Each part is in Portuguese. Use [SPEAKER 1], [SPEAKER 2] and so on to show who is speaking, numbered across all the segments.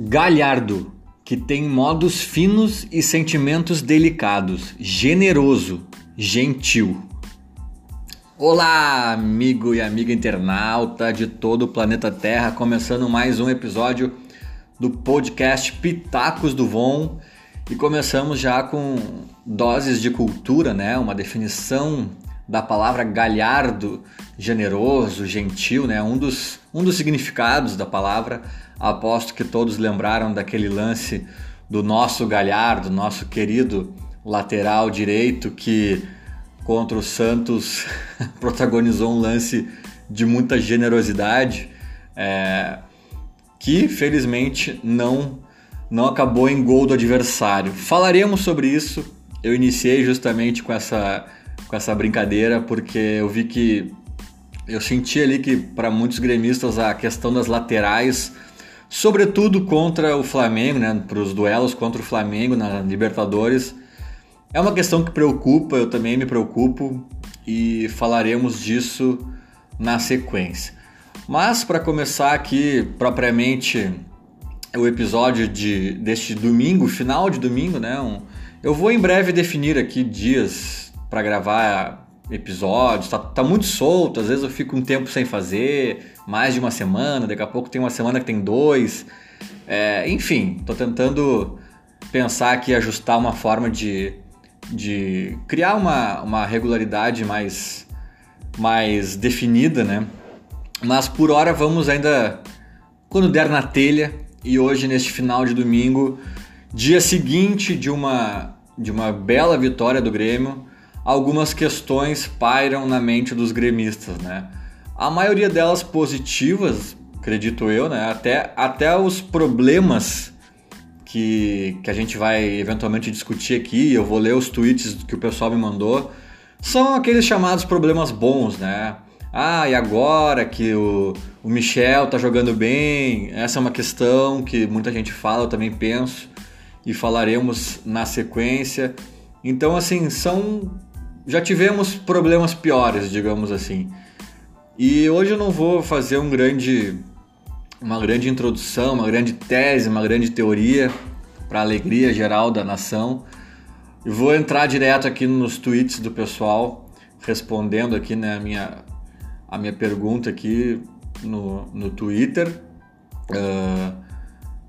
[SPEAKER 1] Galhardo, que tem modos finos e sentimentos delicados, generoso, gentil. Olá, amigo e amiga internauta de todo o planeta Terra, começando mais um episódio do podcast Pitacos do Von. E começamos já com doses de cultura, né? Uma definição da palavra galhardo, generoso, gentil, né? Um dos, um dos significados da palavra. Aposto que todos lembraram daquele lance do nosso galhardo, nosso querido lateral direito que contra o Santos protagonizou um lance de muita generosidade, é, que felizmente não não acabou em gol do adversário. Falaremos sobre isso. Eu iniciei justamente com essa com essa brincadeira porque eu vi que eu senti ali que para muitos gremistas a questão das laterais, sobretudo contra o Flamengo, né, para os duelos contra o Flamengo na Libertadores, é uma questão que preocupa, eu também me preocupo e falaremos disso na sequência. Mas para começar aqui propriamente o episódio de, deste domingo, final de domingo, né? Um, eu vou em breve definir aqui dias para gravar episódios, tá, tá muito solto, às vezes eu fico um tempo sem fazer, mais de uma semana, daqui a pouco tem uma semana que tem dois. É, enfim, tô tentando pensar aqui, ajustar uma forma de, de criar uma, uma regularidade mais, mais definida, né? Mas por hora vamos ainda, quando der na telha, e hoje neste final de domingo, dia seguinte de uma, de uma bela vitória do Grêmio, algumas questões pairam na mente dos gremistas, né? A maioria delas positivas, acredito eu, né? Até, até os problemas que, que a gente vai eventualmente discutir aqui, eu vou ler os tweets que o pessoal me mandou, são aqueles chamados problemas bons, né? Ah, e agora que o, o Michel tá jogando bem? Essa é uma questão que muita gente fala, eu também penso, e falaremos na sequência. Então, assim, são já tivemos problemas piores, digamos assim. E hoje eu não vou fazer um grande, uma grande introdução, uma grande tese, uma grande teoria para alegria geral da nação. Eu vou entrar direto aqui nos tweets do pessoal, respondendo aqui né, a, minha, a minha pergunta aqui no, no Twitter. Uh,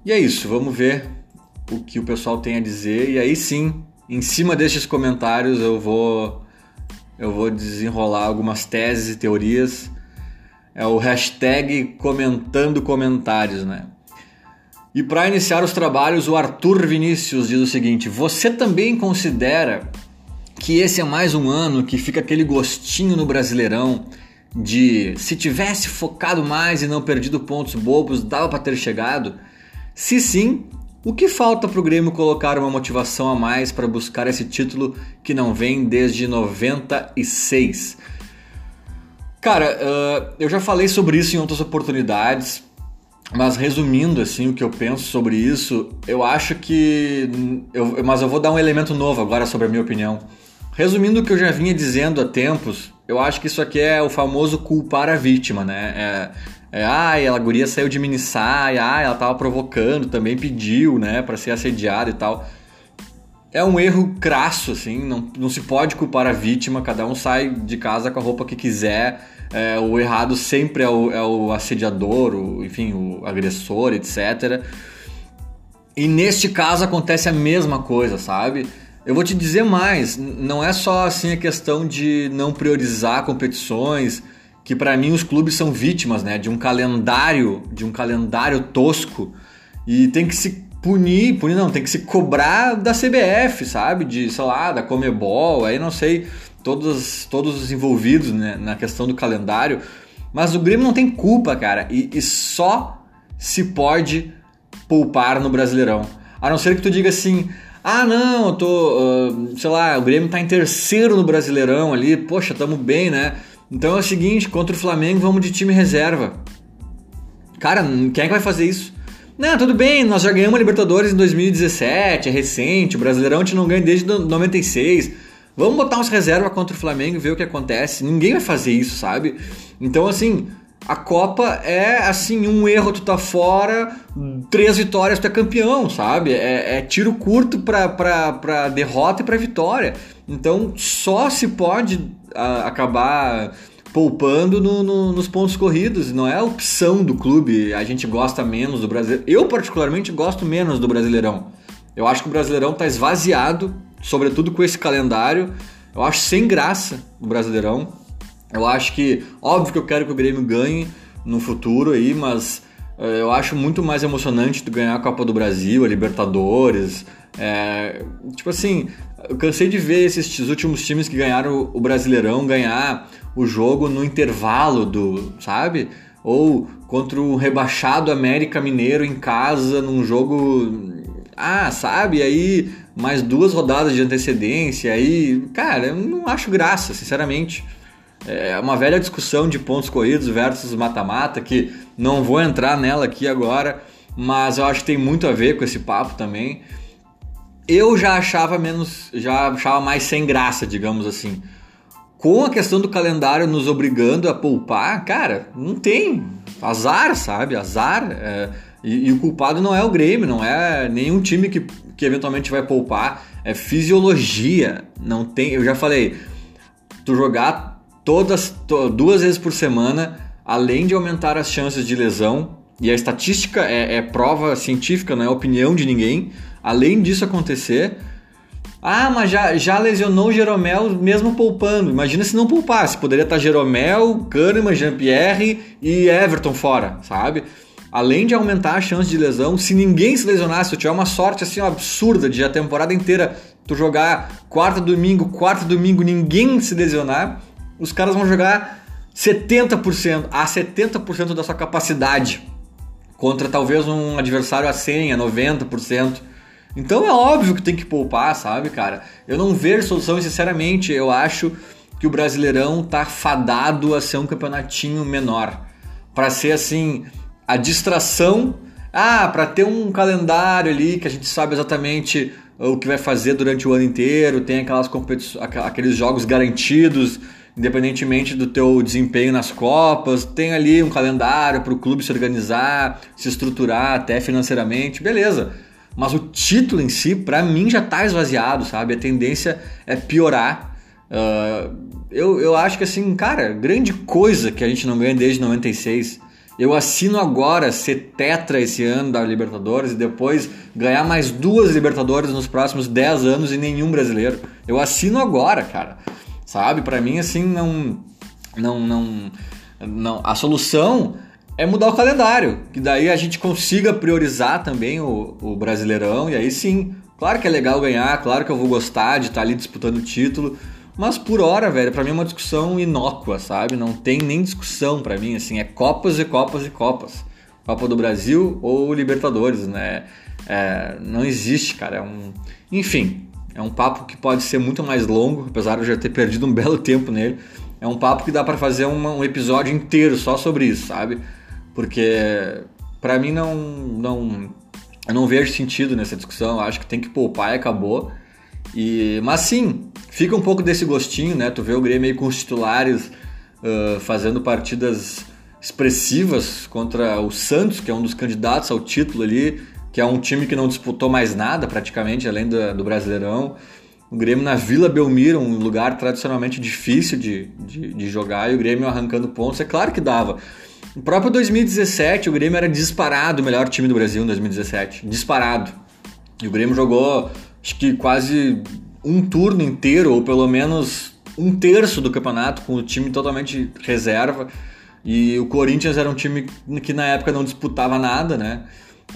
[SPEAKER 1] e é isso, vamos ver o que o pessoal tem a dizer. E aí sim, em cima destes comentários eu vou eu vou desenrolar algumas teses e teorias. É o hashtag comentando comentários, né? E para iniciar os trabalhos, o Arthur Vinícius diz o seguinte: Você também considera que esse é mais um ano que fica aquele gostinho no Brasileirão de se tivesse focado mais e não perdido pontos bobos, dava para ter chegado? Se sim, o que falta para o Grêmio colocar uma motivação a mais para buscar esse título que não vem desde 96? Cara, uh, eu já falei sobre isso em outras oportunidades, mas resumindo assim o que eu penso sobre isso, eu acho que. Eu, mas eu vou dar um elemento novo agora sobre a minha opinião. Resumindo o que eu já vinha dizendo há tempos, eu acho que isso aqui é o famoso culpar a vítima, né? É, é, ai, a guria saiu de mini saia, ai, ela tava provocando, também pediu, né, para ser assediada e tal. É um erro crasso, assim, não, não se pode culpar a vítima, cada um sai de casa com a roupa que quiser. É, o errado sempre é o, é o assediador, o, enfim, o agressor, etc. E neste caso acontece a mesma coisa, sabe? Eu vou te dizer mais, não é só assim a questão de não priorizar competições, que para mim os clubes são vítimas, né, de um calendário, de um calendário tosco e tem que se punir, punir não, tem que se cobrar da CBF, sabe, de, sei lá, da Comebol, aí não sei, todos, todos os envolvidos né, na questão do calendário, mas o Grêmio não tem culpa, cara, e, e só se pode poupar no Brasileirão. A não ser que tu diga assim, ah, não, eu tô, uh, sei lá, o Grêmio tá em terceiro no Brasileirão ali, poxa, tamo bem, né? Então é o seguinte, contra o Flamengo vamos de time reserva. Cara, quem é que vai fazer isso? Não, tudo bem, nós já ganhamos a Libertadores em 2017, é recente, o Brasileirão a gente não ganha desde 96. Vamos botar uns reserva contra o Flamengo e ver o que acontece. Ninguém vai fazer isso, sabe? Então, assim, A Copa é assim, um erro tu tá fora, três vitórias tu é campeão, sabe? É, é tiro curto pra, pra, pra derrota e pra vitória. Então só se pode a, acabar poupando no, no, nos pontos corridos, não é a opção do clube. A gente gosta menos do brasileiro. Eu, particularmente, gosto menos do Brasileirão. Eu acho que o Brasileirão tá esvaziado, sobretudo com esse calendário. Eu acho sem graça o Brasileirão. Eu acho que, óbvio que eu quero que o Grêmio ganhe no futuro aí, mas é, eu acho muito mais emocionante tu ganhar a Copa do Brasil, a Libertadores. É, tipo assim, eu cansei de ver esses últimos times que ganharam o Brasileirão ganhar o jogo no intervalo do, sabe? Ou contra o rebaixado América Mineiro em casa num jogo, ah, sabe? Aí mais duas rodadas de antecedência, aí, cara, eu não acho graça, sinceramente. É uma velha discussão de pontos corridos versus mata-mata, que não vou entrar nela aqui agora, mas eu acho que tem muito a ver com esse papo também. Eu já achava menos, já achava mais sem graça, digamos assim. Com a questão do calendário nos obrigando a poupar, cara, não tem. Azar, sabe? Azar. É, e, e, o culpado não é o Grêmio, não é nenhum time que, que eventualmente vai poupar. É fisiologia. Não tem. Eu já falei, tu jogar todas duas vezes por semana, além de aumentar as chances de lesão, e a estatística é, é prova científica, não é opinião de ninguém. Além disso acontecer, ah, mas já, já lesionou o Jeromel mesmo poupando. Imagina se não poupasse. Poderia estar Jeromel, Kahneman, Jean-Pierre e Everton fora, sabe? Além de aumentar a chance de lesão, se ninguém se lesionasse, se tiver uma sorte assim absurda de a temporada inteira tu jogar quarta domingo, quarta domingo, ninguém se lesionar, os caras vão jogar 70% a 70% da sua capacidade contra talvez um adversário a 100, a 90%. Então é óbvio que tem que poupar, sabe, cara? Eu não vejo solução, sinceramente, eu acho que o Brasileirão tá fadado a ser um campeonatinho menor, para ser assim a distração, ah, para ter um calendário ali que a gente sabe exatamente o que vai fazer durante o ano inteiro, tem aquelas competições, aqueles jogos garantidos independentemente do teu desempenho nas copas, tem ali um calendário para o clube se organizar, se estruturar até financeiramente, beleza. Mas o título em si, para mim, já está esvaziado, sabe? A tendência é piorar. Uh, eu, eu acho que assim, cara, grande coisa que a gente não ganha desde 96. Eu assino agora ser tetra esse ano da Libertadores e depois ganhar mais duas Libertadores nos próximos 10 anos e nenhum brasileiro. Eu assino agora, cara sabe? Para mim, assim, não, não, não, não. A solução é mudar o calendário, que daí a gente consiga priorizar também o, o Brasileirão e aí sim, claro que é legal ganhar, claro que eu vou gostar de estar ali disputando o título, mas por hora, velho, para mim é uma discussão inócua, sabe? Não tem nem discussão para mim, assim, é Copas e Copas e Copas. Copa do Brasil ou Libertadores, né? É, não existe, cara. É um... Enfim, é um papo que pode ser muito mais longo, apesar de eu já ter perdido um belo tempo nele. É um papo que dá para fazer uma, um episódio inteiro só sobre isso, sabe? Porque para mim não, não, eu não vejo sentido nessa discussão. Eu acho que tem que poupar e acabou. E, mas sim, fica um pouco desse gostinho, né? Tu vê o Grêmio aí com os titulares uh, fazendo partidas expressivas contra o Santos, que é um dos candidatos ao título ali, que é um time que não disputou mais nada praticamente, além do, do Brasileirão. O Grêmio na Vila Belmiro, um lugar tradicionalmente difícil de, de, de, jogar, e o Grêmio arrancando pontos, é claro que dava. No próprio 2017, o Grêmio era disparado o melhor time do Brasil em 2017. Disparado. E o Grêmio jogou, acho que quase um turno inteiro, ou pelo menos um terço do campeonato, com o time totalmente reserva. E o Corinthians era um time que na época não disputava nada, né?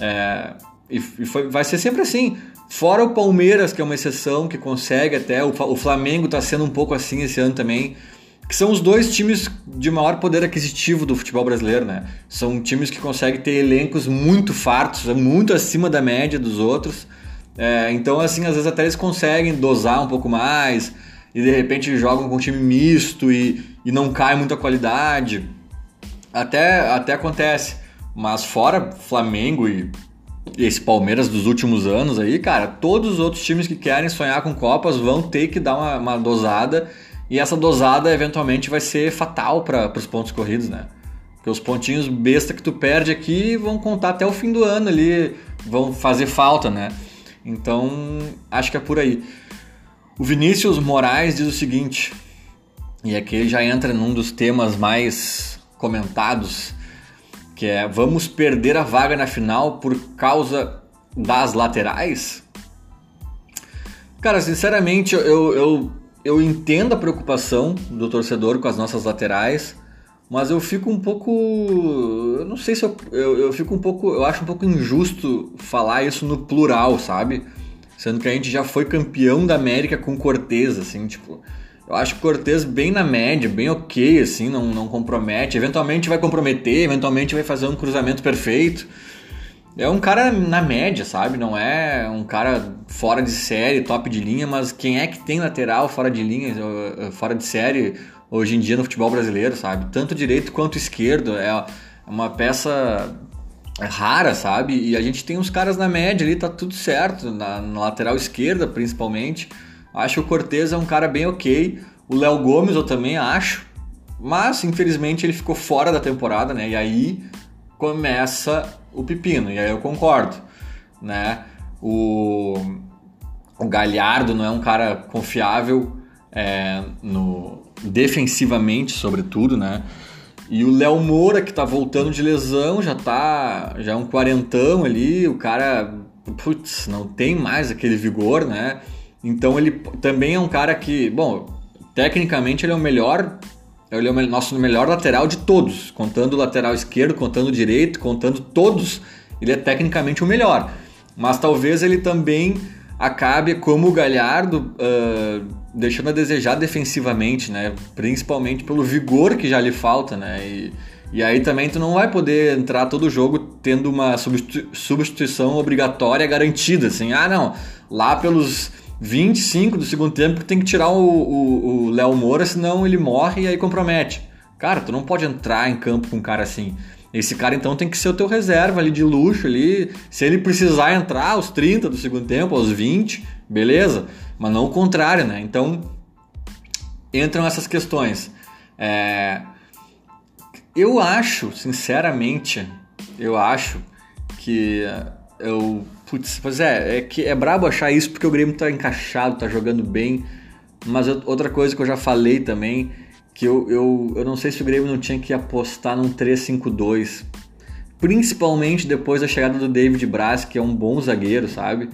[SPEAKER 1] É, e foi, vai ser sempre assim. Fora o Palmeiras, que é uma exceção, que consegue até. O, o Flamengo está sendo um pouco assim esse ano também. Que são os dois times de maior poder aquisitivo do futebol brasileiro, né? São times que conseguem ter elencos muito fartos, muito acima da média dos outros. É, então, assim, às vezes até eles conseguem dosar um pouco mais e de repente jogam com um time misto e, e não cai muita qualidade. Até, até acontece. Mas fora Flamengo e esse Palmeiras dos últimos anos aí, cara, todos os outros times que querem sonhar com Copas vão ter que dar uma, uma dosada e essa dosada eventualmente vai ser fatal para os pontos corridos, né? Porque os pontinhos besta que tu perde aqui vão contar até o fim do ano ali, vão fazer falta, né? Então, acho que é por aí. O Vinícius Moraes diz o seguinte, e aqui ele já entra num dos temas mais comentados, que é vamos perder a vaga na final por causa das laterais? Cara, sinceramente, eu, eu, eu entendo a preocupação do torcedor com as nossas laterais, mas eu fico um pouco. Eu não sei se eu, eu, eu fico um pouco. Eu acho um pouco injusto falar isso no plural, sabe? Sendo que a gente já foi campeão da América com Cortez, assim, tipo. Eu acho Cortez bem na média, bem ok, assim, não, não compromete. Eventualmente vai comprometer, eventualmente vai fazer um cruzamento perfeito. É um cara na média, sabe? Não é um cara fora de série, top de linha, mas quem é que tem lateral fora de linha, fora de série hoje em dia no futebol brasileiro, sabe? Tanto direito quanto esquerdo. É uma peça rara, sabe? E a gente tem uns caras na média ali, tá tudo certo, na, na lateral esquerda principalmente. Acho que o Cortez é um cara bem ok. O Léo Gomes eu também acho. Mas, infelizmente, ele ficou fora da temporada, né? E aí começa o pepino. E aí eu concordo, né? O, o Galhardo não é um cara confiável é, no, defensivamente, sobretudo, né? E o Léo Moura, que tá voltando de lesão, já tá. Já é um quarentão ali, o cara. Putz, não tem mais aquele vigor, né? Então ele também é um cara que, bom, tecnicamente ele é o melhor. Ele é o nosso melhor lateral de todos, contando o lateral esquerdo, contando o direito, contando todos, ele é tecnicamente o melhor. Mas talvez ele também acabe como o Galhardo uh, deixando a desejar defensivamente, né? Principalmente pelo vigor que já lhe falta, né? E, e aí também tu não vai poder entrar todo jogo tendo uma substituição obrigatória garantida, assim. Ah, não, lá pelos 25 do segundo tempo tem que tirar o Léo Moura, senão ele morre e aí compromete. Cara, tu não pode entrar em campo com um cara assim. Esse cara então tem que ser o teu reserva ali de luxo ali. Se ele precisar entrar aos 30 do segundo tempo, aos 20, beleza? Mas não o contrário, né? Então entram essas questões. É... Eu acho, sinceramente, eu acho que eu. Putz, pois é, é que é brabo achar isso porque o Grêmio tá encaixado, tá jogando bem. Mas outra coisa que eu já falei também que eu, eu, eu não sei se o Grêmio não tinha que apostar num 3-5-2. Principalmente depois da chegada do David Braz, que é um bom zagueiro, sabe?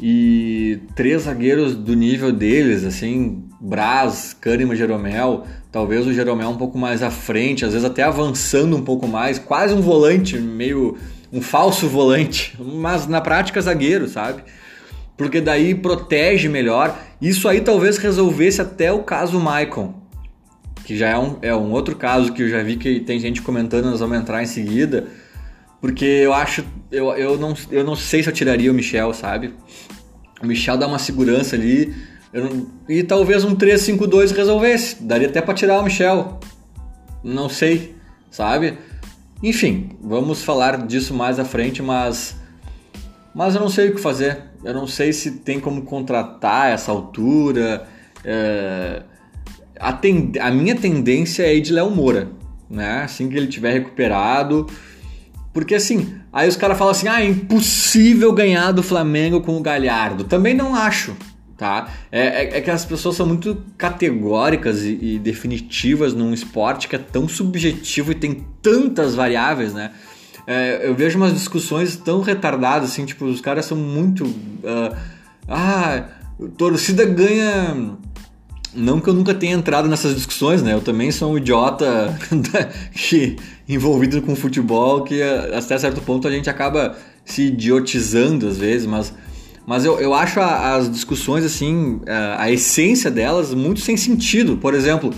[SPEAKER 1] E três zagueiros do nível deles, assim, Braz, Kahneman, Jeromel, talvez o Jeromel um pouco mais à frente, às vezes até avançando um pouco mais, quase um volante, meio um falso volante, mas na prática zagueiro, sabe? Porque daí protege melhor. Isso aí talvez resolvesse até o caso Maicon, que já é um, é um outro caso que eu já vi que tem gente comentando, nós vamos entrar em seguida, porque eu acho, eu, eu, não, eu não sei se eu tiraria o Michel, sabe? O Michel dá uma segurança ali, não, e talvez um 3-5-2 resolvesse, daria até para tirar o Michel, não sei, sabe? Enfim, vamos falar disso mais à frente, mas mas eu não sei o que fazer. Eu não sei se tem como contratar essa altura. É a, ten, a minha tendência é ir de Léo Moura, né? Assim que ele tiver recuperado. Porque assim, aí os caras falam assim: ah, é impossível ganhar do Flamengo com o Galhardo. Também não acho, tá? É, é, é que as pessoas são muito categóricas e, e, definitivas num esporte que é tão subjetivo e tem tantas variáveis, né? É, eu vejo umas discussões tão retardadas, assim, tipo, os caras são muito. Uh, ah, torcida ganha não que eu nunca tenha entrado nessas discussões, né? Eu também sou um idiota que, envolvido com futebol que até certo ponto a gente acaba se idiotizando às vezes, mas, mas eu, eu acho a, as discussões assim, a, a, essência delas muito sem sentido. Por exemplo,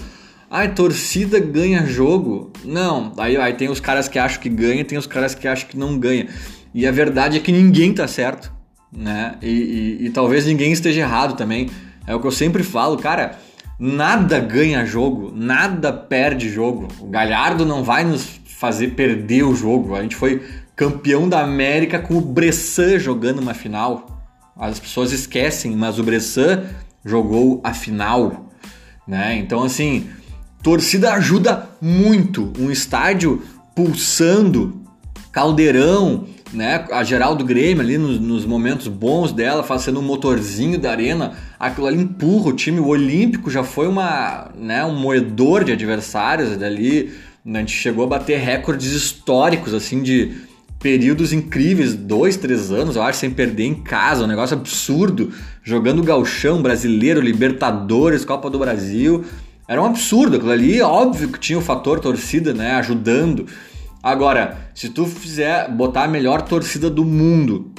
[SPEAKER 1] a torcida ganha jogo. Não, aí, aí tem os caras que acham que ganha, tem os caras que acham que não ganha. E a verdade é que ninguém tá certo, né? E, e, e talvez ninguém esteja errado também. É o que eu sempre falo, cara. Nada ganha jogo, nada perde jogo. O Galhardo não vai nos fazer perder o jogo. A gente foi campeão da América com o Bressan jogando uma final. As pessoas esquecem, mas o Bressan jogou a final, né? Então assim, torcida ajuda muito. Um estádio pulsando, caldeirão, né? A geral do Grêmio ali nos, nos, momentos bons dela, fazendo um motorzinho da arena, aquilo ali empurra o time. O Olímpico já foi uma, né, um moedor de adversários dali. A gente chegou a bater recordes históricos, assim, de períodos incríveis, dois, três anos, eu acho, sem perder em casa, um negócio absurdo, jogando galchão brasileiro, Libertadores, Copa do Brasil. Era um absurdo aquilo ali, óbvio que tinha o fator torcida, né, ajudando. Agora, se tu fizer botar a melhor torcida do mundo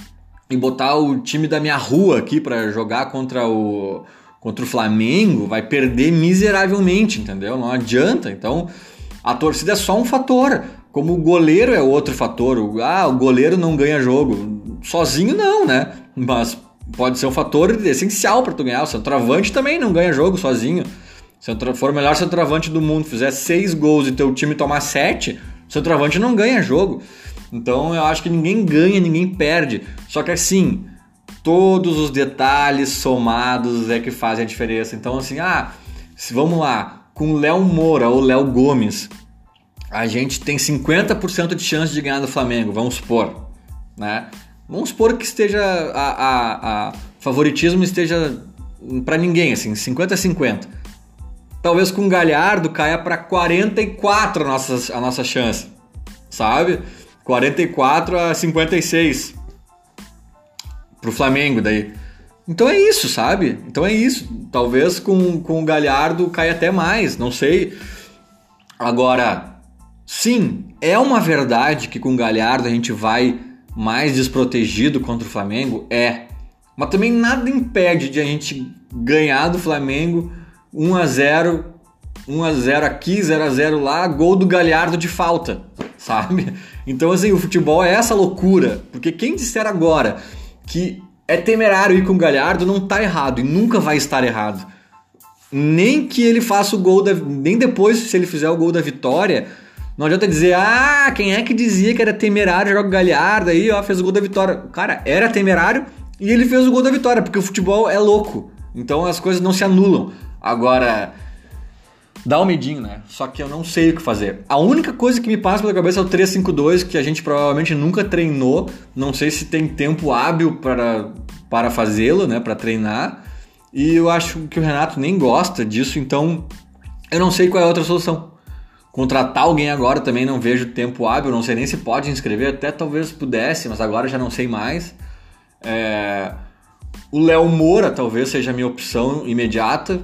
[SPEAKER 1] e botar o time da minha rua aqui para jogar contra o contra o Flamengo, vai perder miseravelmente, entendeu? Não adianta. Então, a torcida é só um fator. Como o goleiro é outro fator. Ah, o goleiro não ganha jogo. Sozinho não, né? Mas pode ser um fator essencial para tu ganhar. O centroavante também não ganha jogo sozinho. Se for o melhor centroavante do mundo, fizer seis gols e teu time tomar sete, Centroavante não ganha jogo. Então eu acho que ninguém ganha, ninguém perde. Só que assim, todos os detalhes somados é que fazem a diferença. Então assim, ah, vamos lá, com Léo Moura ou Léo Gomes, a gente tem 50% de chance de ganhar do Flamengo, vamos supor, né? Vamos supor que esteja a, a, a favoritismo esteja para ninguém, assim, 50 a 50 talvez com o Galhardo caia para 44 a nossa, a nossa chance, sabe? 44 a 56 pro Flamengo daí. Então é isso, sabe? Então é isso. Talvez com, com o Galhardo caia até mais, não sei. Agora, sim, é uma verdade que com o Galhardo a gente vai mais desprotegido contra o Flamengo? É. Mas também nada impede de a gente ganhar do Flamengo 1 a 0 1 a 0 aqui, 0 a 0 lá, gol do Galhardo de falta, sabe? Então assim, o futebol é essa loucura, porque quem disser agora que é temerário ir com o Galhardo não tá errado e nunca vai estar errado. Nem que ele faça o gol da, nem depois se ele fizer o gol da vitória, não adianta dizer, ah, quem é que dizia que era temerário jogar o Galhardo aí, ó, fez o gol da vitória. Cara, era temerário e ele fez o gol da vitória, porque o futebol é louco. Então as coisas não se anulam. Agora, dá um medinho, né? Só que eu não sei o que fazer. A única coisa que me passa pela cabeça é o 352, que a gente provavelmente nunca treinou. Não sei se tem tempo hábil para, para fazê-lo, né? Para treinar. E eu acho que o Renato nem gosta disso, então eu não sei qual é a outra solução. Contratar alguém agora também não vejo tempo hábil, não sei nem se pode inscrever, até talvez pudesse, mas agora já não sei mais. É... O Léo Moura talvez seja a minha opção imediata,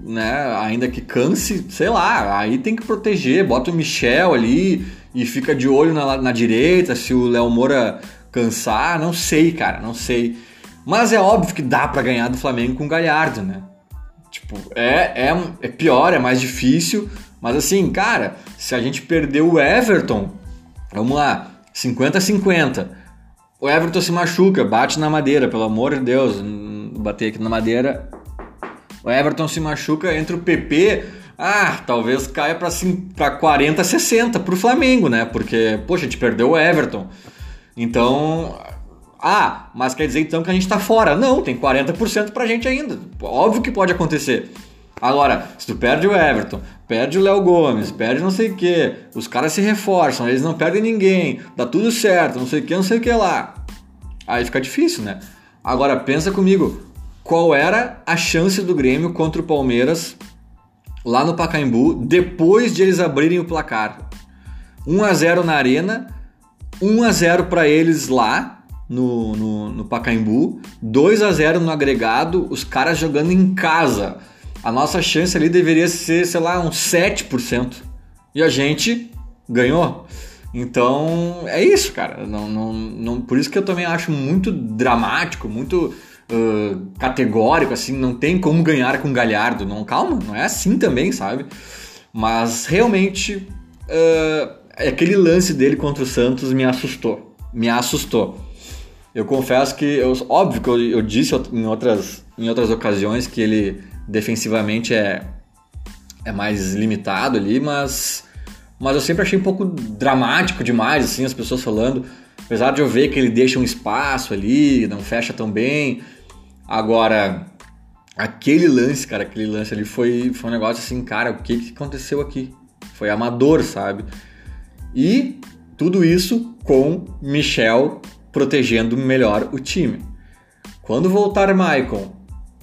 [SPEAKER 1] né? Ainda que canse, sei lá, aí tem que proteger, bota o Michel ali e fica de olho na, na direita se o Léo Moura cansar, não sei, cara, não sei. Mas é óbvio que dá para ganhar do Flamengo com o Galhardo, né? Tipo, é, é, é pior, é mais difícil, mas assim, cara, se a gente perder o Everton, vamos lá, 50-50. O Everton se machuca, bate na madeira, pelo amor de Deus, bater aqui na madeira o Everton se machuca, entre o PP, ah, talvez caia para 40, 60 para o Flamengo, né? Porque, poxa, a gente perdeu o Everton. Então, ah, mas quer dizer então que a gente está fora? Não, tem 40% para a gente ainda. Óbvio que pode acontecer. Agora, se tu perde o Everton, perde o Léo Gomes, perde não sei o que, os caras se reforçam, eles não perdem ninguém, dá tudo certo, não sei o que, não sei o que lá. Aí fica difícil, né? Agora pensa comigo, qual era a chance do Grêmio contra o Palmeiras lá no Pacaembu depois de eles abrirem o placar. 1 a 0 na arena, 1 a 0 para eles lá no, no, no Pacaembu, 2 a 0 no agregado, os caras jogando em casa. A nossa chance ali deveria ser, sei lá, uns 7%. E a gente ganhou. Então é isso, cara. Não, não, não, por isso que eu também acho muito dramático, muito uh, categórico, assim, não tem como ganhar com Galhardo. Não, calma, não é assim também, sabe? Mas realmente uh, aquele lance dele contra o Santos me assustou. Me assustou. Eu confesso que, eu, óbvio que eu, eu disse em outras, em outras ocasiões que ele defensivamente é, é mais limitado ali, mas, mas eu sempre achei um pouco dramático demais, assim, as pessoas falando. Apesar de eu ver que ele deixa um espaço ali, não fecha tão bem, Agora, aquele lance, cara, aquele lance ali foi, foi um negócio assim, cara, o que, que aconteceu aqui? Foi amador, sabe? E tudo isso com Michel protegendo melhor o time. Quando voltar Maicon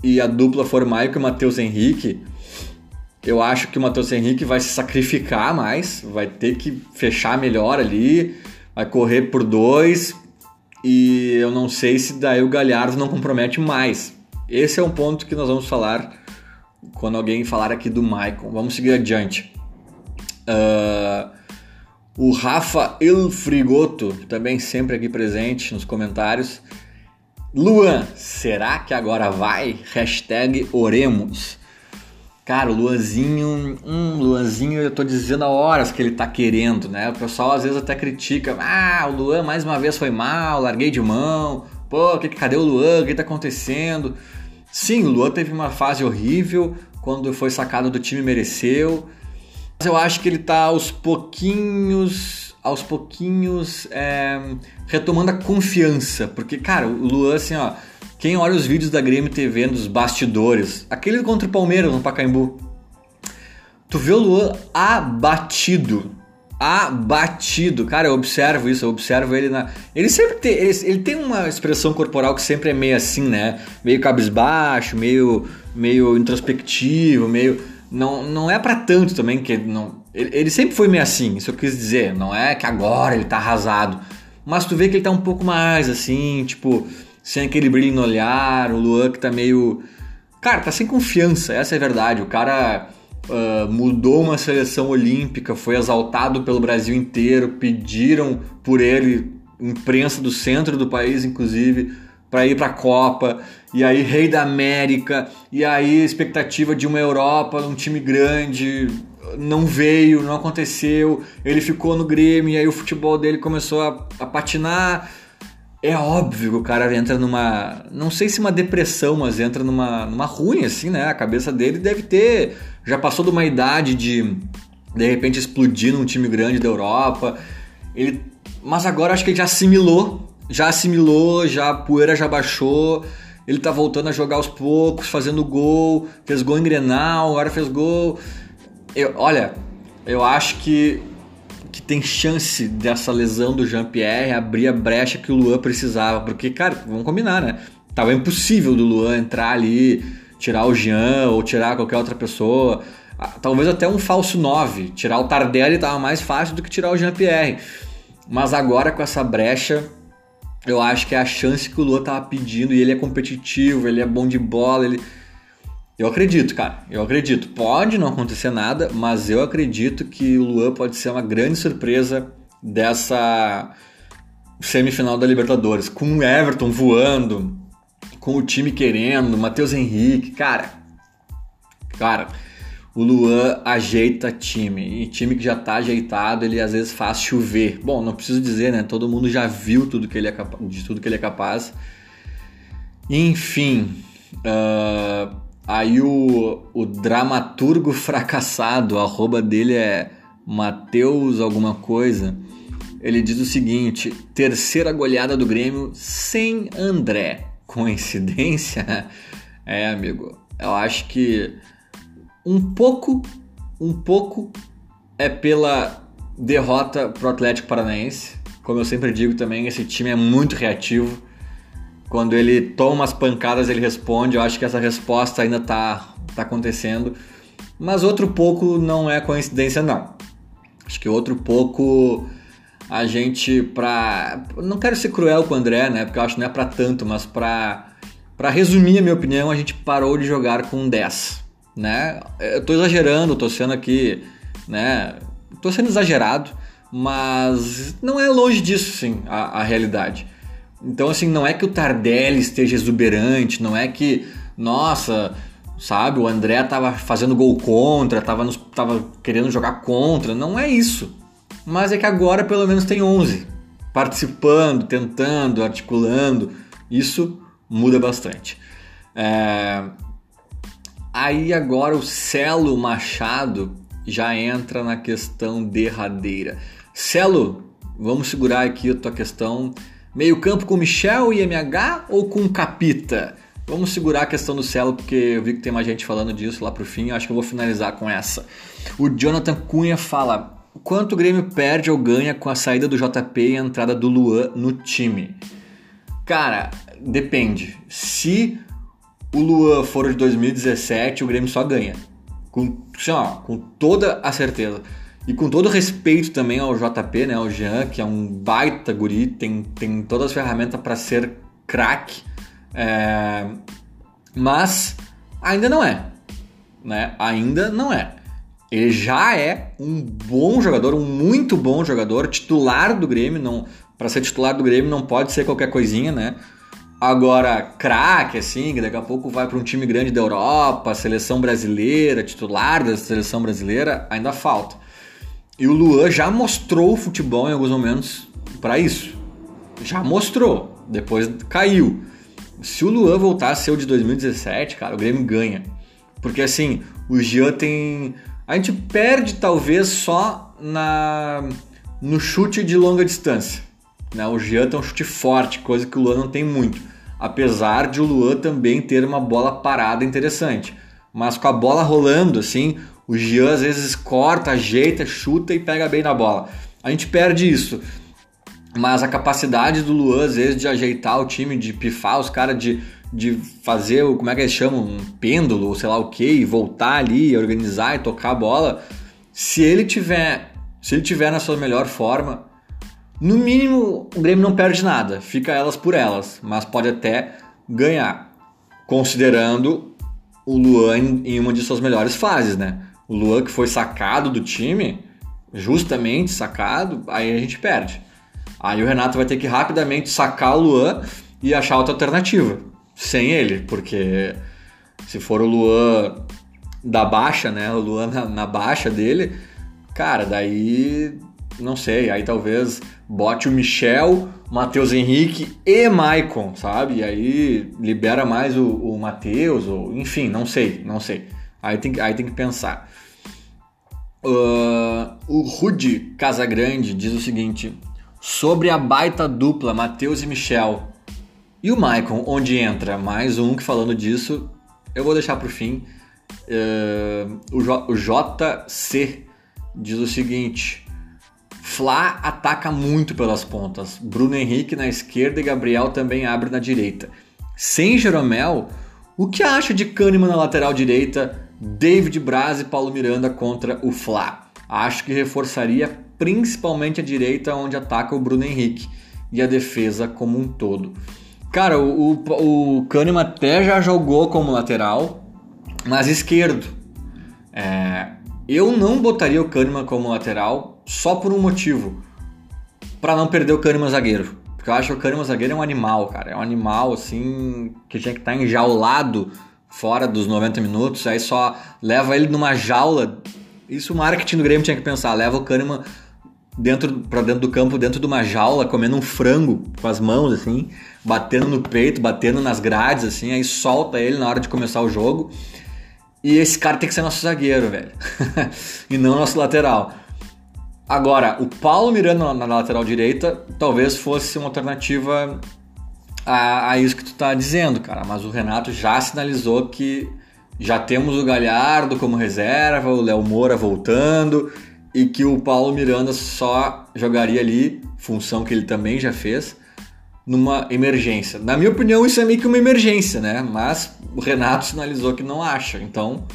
[SPEAKER 1] e a dupla for Maicon e Matheus Henrique, eu acho que o Matheus Henrique vai se sacrificar mais, vai ter que fechar melhor ali, vai correr por dois, e eu não sei se daí o Galhardo não compromete mais. Esse é um ponto que nós vamos falar quando alguém falar aqui do Maicon. Vamos seguir adiante. Uh, o Rafa El Frigoto, também sempre aqui presente nos comentários. Luan, será que agora vai? Hashtag oremos. Cara, o Luanzinho, hum, Luanzinho, eu tô dizendo há horas que ele tá querendo, né? O pessoal às vezes até critica, ah, o Luan mais uma vez foi mal, larguei de mão, pô, que, cadê o Luan, o que tá acontecendo? Sim, o Luan teve uma fase horrível, quando foi sacado do time mereceu, mas eu acho que ele tá aos pouquinhos, aos pouquinhos é, retomando a confiança, porque, cara, o Luan, assim, ó, quem olha os vídeos da Grêmio TV nos bastidores, aquele contra o Palmeiras no Pacaembu, tu vê o Luan abatido. Abatido. Cara, eu observo isso, eu observo ele na. Ele sempre tem. Ele, ele tem uma expressão corporal que sempre é meio assim, né? Meio cabisbaixo, meio, meio introspectivo, meio. Não, não é para tanto também que não. Ele, ele sempre foi meio assim, isso eu quis dizer. Não é que agora ele tá arrasado. Mas tu vê que ele tá um pouco mais assim, tipo sem aquele brilho no olhar, o Luan que tá meio. Cara, tá sem confiança, essa é a verdade. O cara uh, mudou uma seleção olímpica, foi exaltado pelo Brasil inteiro, pediram por ele, imprensa do centro do país, inclusive, para ir para a Copa. E aí, Rei da América, e aí, expectativa de uma Europa, um time grande, não veio, não aconteceu. Ele ficou no Grêmio, e aí o futebol dele começou a, a patinar é óbvio que o cara entra numa. Não sei se uma depressão, mas entra numa, numa ruim, assim, né? A cabeça dele deve ter. Já passou de uma idade de de repente explodir num time grande da Europa. Ele, mas agora acho que ele já assimilou. Já assimilou, já a poeira já baixou. Ele tá voltando a jogar aos poucos, fazendo gol. Fez gol em Grenal, agora fez gol. Eu, olha, eu acho que que tem chance dessa lesão do Jean-Pierre abrir a brecha que o Luan precisava. Porque, cara, vamos combinar, né? Tava impossível do Luan entrar ali, tirar o Jean ou tirar qualquer outra pessoa. Ah, talvez até um falso 9. Tirar o Tardelli tava mais fácil do que tirar o Jean-Pierre. Mas agora com essa brecha, eu acho que é a chance que o Luan tava pedindo e ele é competitivo, ele é bom de bola, ele eu acredito, cara. Eu acredito. Pode não acontecer nada, mas eu acredito que o Luan pode ser uma grande surpresa dessa semifinal da Libertadores. Com o Everton voando, com o time querendo, Matheus Henrique. Cara, cara, o Luan ajeita time. E time que já tá ajeitado, ele às vezes faz chover. Bom, não preciso dizer, né? Todo mundo já viu tudo que ele é de tudo que ele é capaz. Enfim. Uh Aí o, o dramaturgo fracassado, a arroba dele é Mateus alguma coisa. Ele diz o seguinte: terceira goleada do Grêmio sem André. Coincidência? É, amigo. Eu acho que um pouco, um pouco é pela derrota pro Atlético Paranaense. Como eu sempre digo também, esse time é muito reativo quando ele toma umas pancadas, ele responde. Eu acho que essa resposta ainda está tá acontecendo. Mas outro pouco não é coincidência, não. Acho que outro pouco a gente pra. Não quero ser cruel com o André, né? Porque eu acho que não é pra tanto, mas pra, pra resumir a minha opinião, a gente parou de jogar com 10. Né? Eu tô exagerando, tô sendo aqui, né? Tô sendo exagerado, mas não é longe disso, sim, a, a realidade. Então, assim, não é que o Tardelli esteja exuberante, não é que, nossa, sabe, o André tava fazendo gol contra, tava, nos, tava querendo jogar contra, não é isso. Mas é que agora pelo menos tem 11 participando, tentando, articulando. Isso muda bastante. É... Aí agora o Celo Machado já entra na questão derradeira. Celo, vamos segurar aqui a tua questão Meio campo com Michel e MH ou com Capita? Vamos segurar a questão do Celo, porque eu vi que tem mais gente falando disso lá pro fim. Acho que eu vou finalizar com essa. O Jonathan Cunha fala: quanto o Grêmio perde ou ganha com a saída do JP e a entrada do Luan no time? Cara, depende. Se o Luan for de 2017, o Grêmio só ganha. Com, assim, ó, com toda a certeza. E com todo respeito também ao JP, né, ao Jean, que é um baita guri, tem, tem todas as ferramentas para ser craque é, mas ainda não é. Né? Ainda não é. Ele já é um bom jogador, um muito bom jogador, titular do Grêmio. Não, para ser titular do Grêmio não pode ser qualquer coisinha, né? Agora, craque, assim, que daqui a pouco vai para um time grande da Europa, seleção brasileira, titular da seleção brasileira, ainda falta. E o Luan já mostrou o futebol em alguns momentos para isso. Já mostrou. Depois caiu. Se o Luan voltar a ser o de 2017, cara, o Grêmio ganha. Porque assim, o Jean tem. A gente perde talvez só na no chute de longa distância. Né? O Jean tem um chute forte, coisa que o Luan não tem muito. Apesar de o Luan também ter uma bola parada interessante. Mas com a bola rolando, assim, o Jean às vezes corta, ajeita, chuta e pega bem na bola. A gente perde isso. Mas a capacidade do Luan, às vezes, de ajeitar o time, de pifar os caras, de, de fazer, como é que eles chamam? Um pêndulo, ou sei lá o que, e voltar ali, organizar e tocar a bola. Se ele tiver, se ele tiver na sua melhor forma, no mínimo o Grêmio não perde nada, fica elas por elas, mas pode até ganhar, considerando o Luan em uma de suas melhores fases, né? O Luan que foi sacado do time, justamente sacado, aí a gente perde. Aí o Renato vai ter que rapidamente sacar o Luan e achar outra alternativa sem ele, porque se for o Luan da baixa, né? O Luan na, na baixa dele, cara, daí não sei, aí talvez bote o Michel, Matheus Henrique e Maicon, sabe? E aí libera mais o, o Matheus, ou enfim, não sei, não sei. Aí tem, aí tem que pensar. Uh, o Rude Casagrande diz o seguinte: sobre a baita dupla Matheus e Michel. E o Maicon, onde entra mais um que falando disso, eu vou deixar para o fim. Uh, o JC diz o seguinte: Fla ataca muito pelas pontas. Bruno Henrique na esquerda e Gabriel também abre na direita. Sem Jeromel, o que acha de Kahneman na lateral direita, David Braz e Paulo Miranda contra o Fla? Acho que reforçaria principalmente a direita, onde ataca o Bruno Henrique, e a defesa como um todo. Cara, o, o, o Kahneman até já jogou como lateral, mas esquerdo. É, eu não botaria o Kahneman como lateral só por um motivo. para não perder o Kahneman zagueiro. Porque eu acho que o Kahneman zagueiro é um animal, cara. É um animal, assim, que tinha que estar tá enjaulado fora dos 90 minutos. Aí só leva ele numa jaula. Isso o marketing do Grêmio tinha que pensar. Leva o Kahneman dentro para dentro do campo, dentro de uma jaula, comendo um frango com as mãos assim, batendo no peito, batendo nas grades assim, aí solta ele na hora de começar o jogo. E esse cara tem que ser nosso zagueiro, velho. e não nosso lateral. Agora, o Paulo Miranda na lateral direita talvez fosse uma alternativa a, a isso que tu tá dizendo, cara. Mas o Renato já sinalizou que já temos o Galhardo como reserva, o Léo Moura voltando e que o Paulo Miranda só jogaria ali, função que ele também já fez, numa emergência. Na minha opinião, isso é meio que uma emergência, né? Mas o Renato sinalizou que não acha, então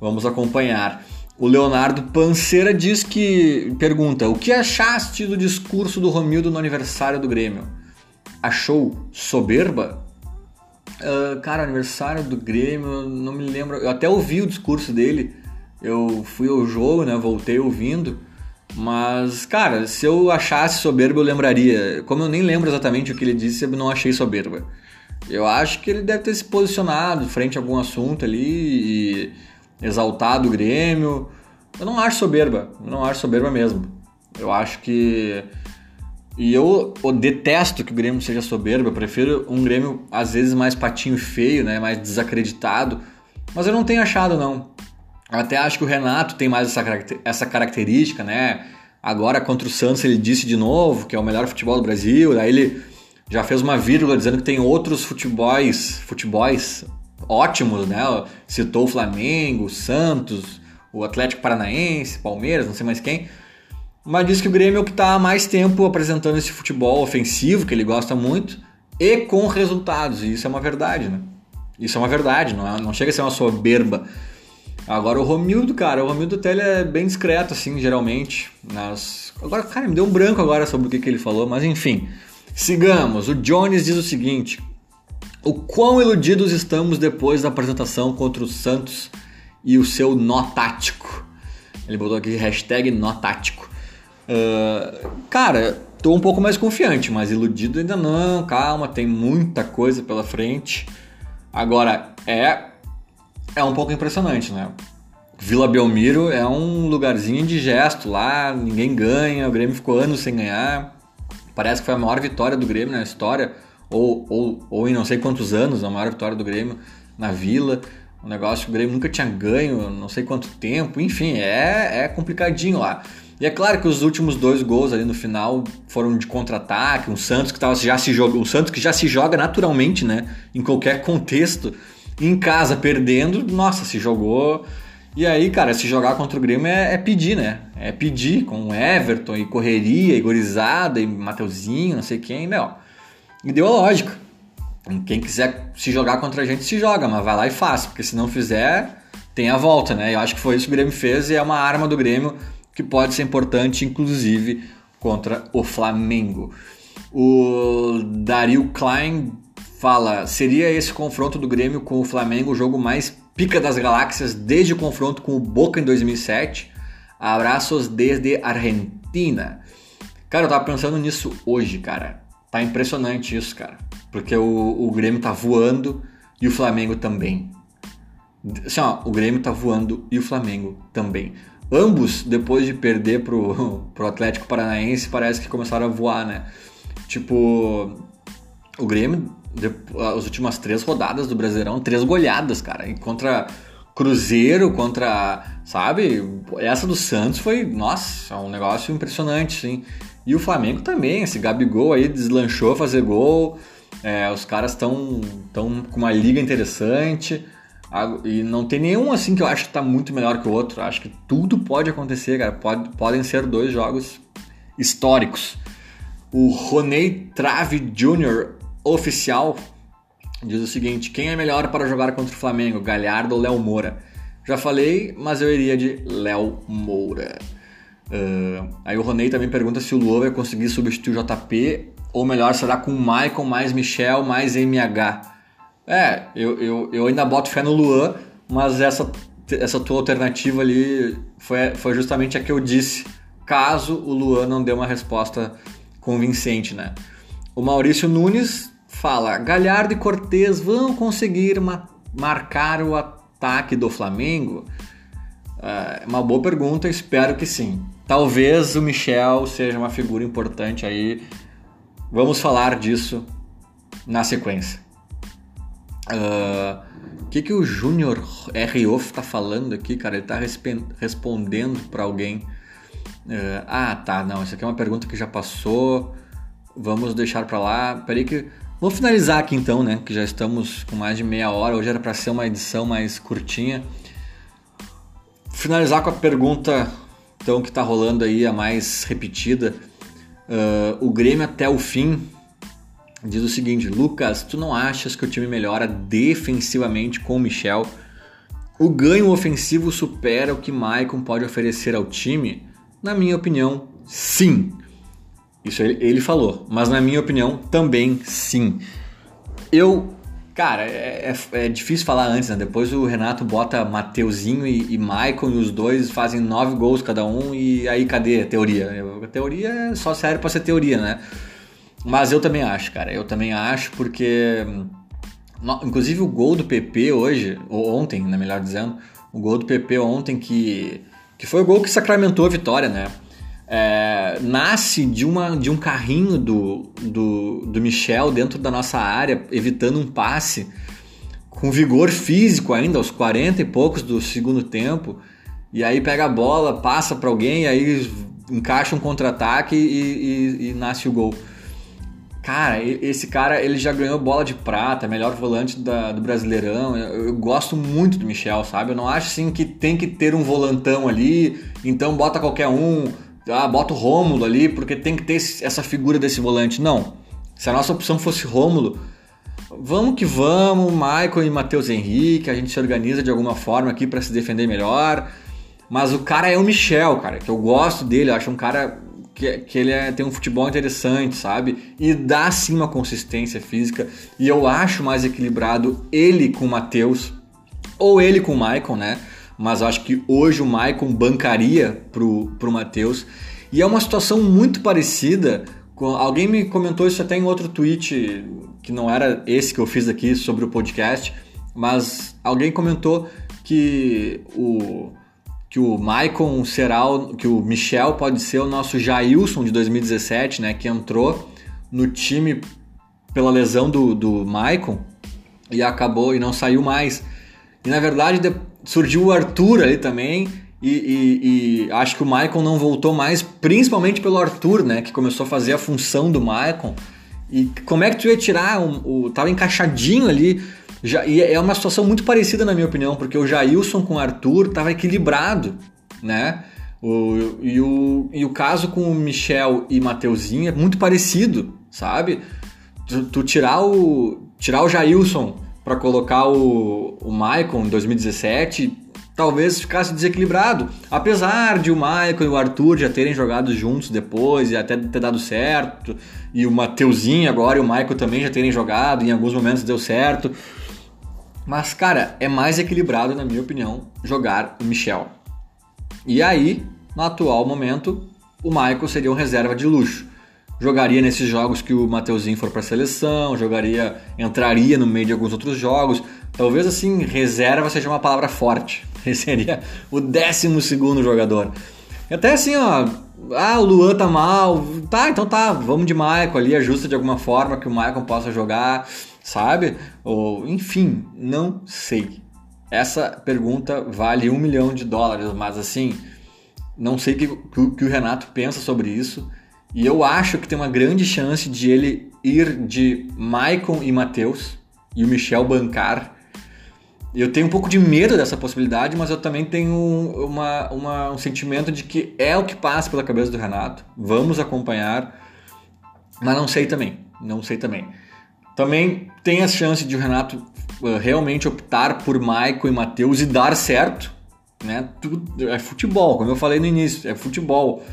[SPEAKER 1] vamos acompanhar. O Leonardo Panceira diz que pergunta: "O que achaste do discurso do Romildo no aniversário do Grêmio? Achou soberba?" Uh, cara, aniversário do Grêmio, não me lembro. Eu até ouvi o discurso dele eu fui ao jogo, né? Voltei ouvindo. Mas, cara, se eu achasse soberba, eu lembraria. Como eu nem lembro exatamente o que ele disse, eu não achei soberba. Eu acho que ele deve ter se posicionado frente a algum assunto ali e exaltado o Grêmio. Eu não acho soberba, eu não acho soberba mesmo. Eu acho que. E eu, detesto que o Grêmio seja soberba, eu prefiro um Grêmio às vezes mais patinho feio, né? mais desacreditado. Mas eu não tenho achado, não. Eu até acho que o Renato tem mais essa, essa característica, né? Agora contra o Santos ele disse de novo que é o melhor futebol do Brasil, daí ele já fez uma vírgula dizendo que tem outros futebols, futebols ótimos, né? Citou o Flamengo, o Santos, o Atlético Paranaense, Palmeiras, não sei mais quem. Mas diz que o Grêmio o que está há mais tempo apresentando esse futebol ofensivo, que ele gosta muito, e com resultados. E isso é uma verdade, né? Isso é uma verdade, não, é, não chega a ser uma soberba. Agora o Romildo, cara, o Romildo até ele é bem discreto, assim, geralmente. Nas... Agora, cara, me deu um branco agora sobre o que, que ele falou, mas enfim. Sigamos. O Jones diz o seguinte: O quão iludidos estamos depois da apresentação contra o Santos e o seu nó tático. Ele botou aqui hashtag nó tático. Uh, cara, tô um pouco mais confiante, mas iludido ainda não. Calma, tem muita coisa pela frente. Agora, é é um pouco impressionante, né? Vila Belmiro é um lugarzinho de gesto lá, ninguém ganha, o Grêmio ficou anos sem ganhar. Parece que foi a maior vitória do Grêmio na história, ou, ou, ou em não sei quantos anos, a maior vitória do Grêmio na Vila. Um negócio que o Grêmio nunca tinha ganho, não sei quanto tempo, enfim, é, é complicadinho lá. E é claro que os últimos dois gols ali no final foram de contra-ataque, um Santos que tava, já se joga, um Santos que já se joga naturalmente, né, em qualquer contexto em casa perdendo, nossa, se jogou. E aí, cara, se jogar contra o Grêmio é, é pedir, né? É pedir com Everton e correria, e gorizada, e Mateuzinho, não sei quem, meu. E deu a lógica. Quem quiser se jogar contra a gente, se joga, mas vai lá e faz, porque se não fizer, tem a volta, né? Eu acho que foi isso que o Grêmio fez e é uma arma do Grêmio que pode ser importante, inclusive, contra o Flamengo. O Dario Klein fala: seria esse confronto do Grêmio com o Flamengo o jogo mais pica das galáxias desde o confronto com o Boca em 2007? Abraços desde Argentina. Cara, eu tava pensando nisso hoje, cara. Tá impressionante isso, cara. Porque o, o Grêmio tá voando e o Flamengo também. Assim, ó, o Grêmio tá voando e o Flamengo também. Ambos, depois de perder pro, pro Atlético Paranaense, parece que começaram a voar, né? Tipo, o Grêmio as últimas três rodadas do Brasileirão, três goleadas, cara. E contra Cruzeiro, contra. Sabe? Essa do Santos foi, nossa, um negócio impressionante, sim. E o Flamengo também, esse Gabigol aí deslanchou fazer gol. É, os caras estão tão com uma liga interessante. E não tem nenhum assim que eu acho que tá muito melhor que o outro. Acho que tudo pode acontecer, cara. Pode, podem ser dois jogos históricos. O Roney Trave Jr oficial diz o seguinte: quem é melhor para jogar contra o Flamengo, Galhardo ou Léo Moura? Já falei, mas eu iria de Léo Moura. Uh, aí o Ronei também pergunta se o Luan vai conseguir substituir o JP ou melhor será com Michael mais Michel mais MH. É, eu, eu, eu ainda boto fé no Luan, mas essa, essa tua alternativa ali foi, foi justamente a que eu disse, caso o Luan não dê uma resposta convincente, né? O Maurício Nunes fala: Galhardo e Cortez vão conseguir ma marcar o ataque do Flamengo? É uma boa pergunta, espero que sim. Talvez o Michel seja uma figura importante aí. Vamos falar disso na sequência. Ah, o uh, que, que o Júnior R.O.F. tá falando aqui, cara? Ele tá respondendo para alguém. Uh, ah, tá, não. Isso aqui é uma pergunta que já passou. Vamos deixar para lá. Peraí que Vou finalizar aqui então, né? Que já estamos com mais de meia hora. Hoje era para ser uma edição mais curtinha. Finalizar com a pergunta então que está rolando aí, a mais repetida. Uh, o Grêmio até o fim diz o seguinte: Lucas, tu não achas que o time melhora defensivamente com o Michel? O ganho ofensivo supera o que Maicon pode oferecer ao time? Na minha opinião, sim. Isso ele, falou, mas na minha opinião também sim. Eu, cara, é, é, é difícil falar antes, né? Depois o Renato bota Mateuzinho e, e Maicon e os dois fazem nove gols cada um e aí cadê a teoria? A teoria é só serve para ser teoria, né? Mas eu também acho, cara. Eu também acho porque inclusive o gol do PP hoje, ou ontem, né, melhor dizendo, o gol do PP ontem que que foi o gol que sacramentou a vitória, né? é, nasce de, uma, de um carrinho do, do, do Michel dentro da nossa área, evitando um passe, com vigor físico ainda, aos 40 e poucos do segundo tempo, e aí pega a bola, passa para alguém, aí encaixa um contra-ataque e, e, e, nasce o gol. Cara, esse cara ele já ganhou bola de prata, melhor volante da, do Brasileirão. Eu, eu, gosto muito do Michel, sabe? Eu não acho assim que tem que ter um volantão ali, então bota qualquer um, ah, bota o Rômulo ali, porque tem que ter essa figura desse volante. Não. Se a nossa opção fosse Rômulo, vamos que vamos, Michael e Matheus Henrique, a gente se organiza de alguma forma aqui para se defender melhor. Mas o cara é o Michel, cara, que eu gosto dele, eu acho um cara que, que ele é, tem um futebol interessante, sabe? E dá sim uma consistência física. E eu acho mais equilibrado ele com o Matheus, ou ele com o Maicon, né? Mas acho que hoje o Maicon bancaria pro, pro Matheus. E é uma situação muito parecida. Com, alguém me comentou isso até em outro tweet, que não era esse que eu fiz aqui sobre o podcast, mas alguém comentou que o que o Maicon será o, que o Michel pode ser o nosso Jailson de 2017, né, que entrou no time pela lesão do, do Maicon e acabou e não saiu mais. E na verdade surgiu o Arthur ali também e, e, e, acho que o Maicon não voltou mais, principalmente pelo Arthur, né, que começou a fazer a função do Maicon. E como é que tu ia tirar o, o tava encaixadinho ali já, e é uma situação muito parecida, na minha opinião, porque o Jailson com o Arthur estava equilibrado, né? O, e, o, e o caso com o Michel e Mateuzinho é muito parecido, sabe? Tu, tu tirar o tirar o Jailson para colocar o, o Maicon em 2017 talvez ficasse desequilibrado. Apesar de o Michael e o Arthur já terem jogado juntos depois e até ter dado certo, e o Mateuzinho agora e o Michael também já terem jogado, em alguns momentos deu certo. Mas, cara, é mais equilibrado, na minha opinião, jogar o Michel. E aí, no atual momento, o Michael seria um reserva de luxo. Jogaria nesses jogos que o Mateuzinho for para a seleção, jogaria, entraria no meio de alguns outros jogos. Talvez assim, reserva seja uma palavra forte. Ele seria o 12 segundo jogador. E até assim, ó, ah, o Luan tá mal. Tá, então tá, vamos de Michael ali, ajusta de alguma forma que o Michael possa jogar sabe? Ou, enfim, não sei. Essa pergunta vale um milhão de dólares, mas assim, não sei o que, que, que o Renato pensa sobre isso. E eu acho que tem uma grande chance de ele ir de Maicon e Matheus e o Michel bancar. Eu tenho um pouco de medo dessa possibilidade, mas eu também tenho uma, uma, um sentimento de que é o que passa pela cabeça do Renato. Vamos acompanhar, mas não sei também. Não sei também. Também tem a chance de o Renato uh, realmente optar por Maicon e Matheus e dar certo. Né? Tudo, é futebol, como eu falei no início, é futebol.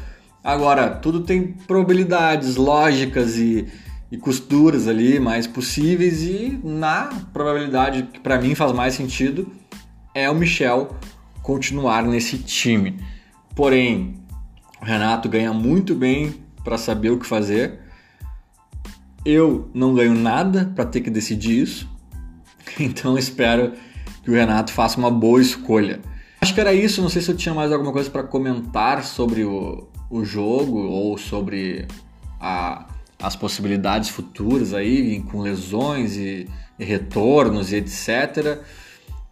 [SPEAKER 1] Agora, tudo tem probabilidades lógicas e, e costuras ali mais possíveis e na probabilidade que para mim faz mais sentido é o Michel continuar nesse time. Porém, o Renato ganha muito bem para saber o que fazer eu não ganho nada para ter que decidir isso, então espero que o Renato faça uma boa escolha. Acho que era isso, não sei se eu tinha mais alguma coisa para comentar sobre o, o jogo ou sobre a, as possibilidades futuras aí, com lesões e, e retornos e etc.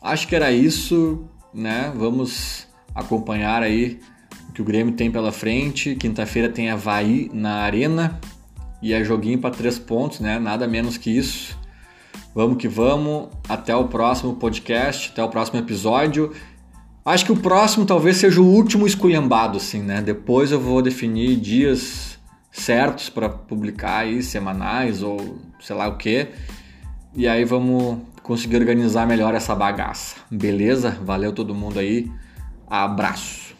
[SPEAKER 1] Acho que era isso, né? Vamos acompanhar aí o que o Grêmio tem pela frente. Quinta-feira tem Havaí na Arena, e é joguinho para três pontos, né? Nada menos que isso. Vamos que vamos. Até o próximo podcast, até o próximo episódio. Acho que o próximo talvez seja o último esculhambado, assim, né? Depois eu vou definir dias certos para publicar aí, semanais ou sei lá o que. E aí vamos conseguir organizar melhor essa bagaça. Beleza? Valeu todo mundo aí. Abraço.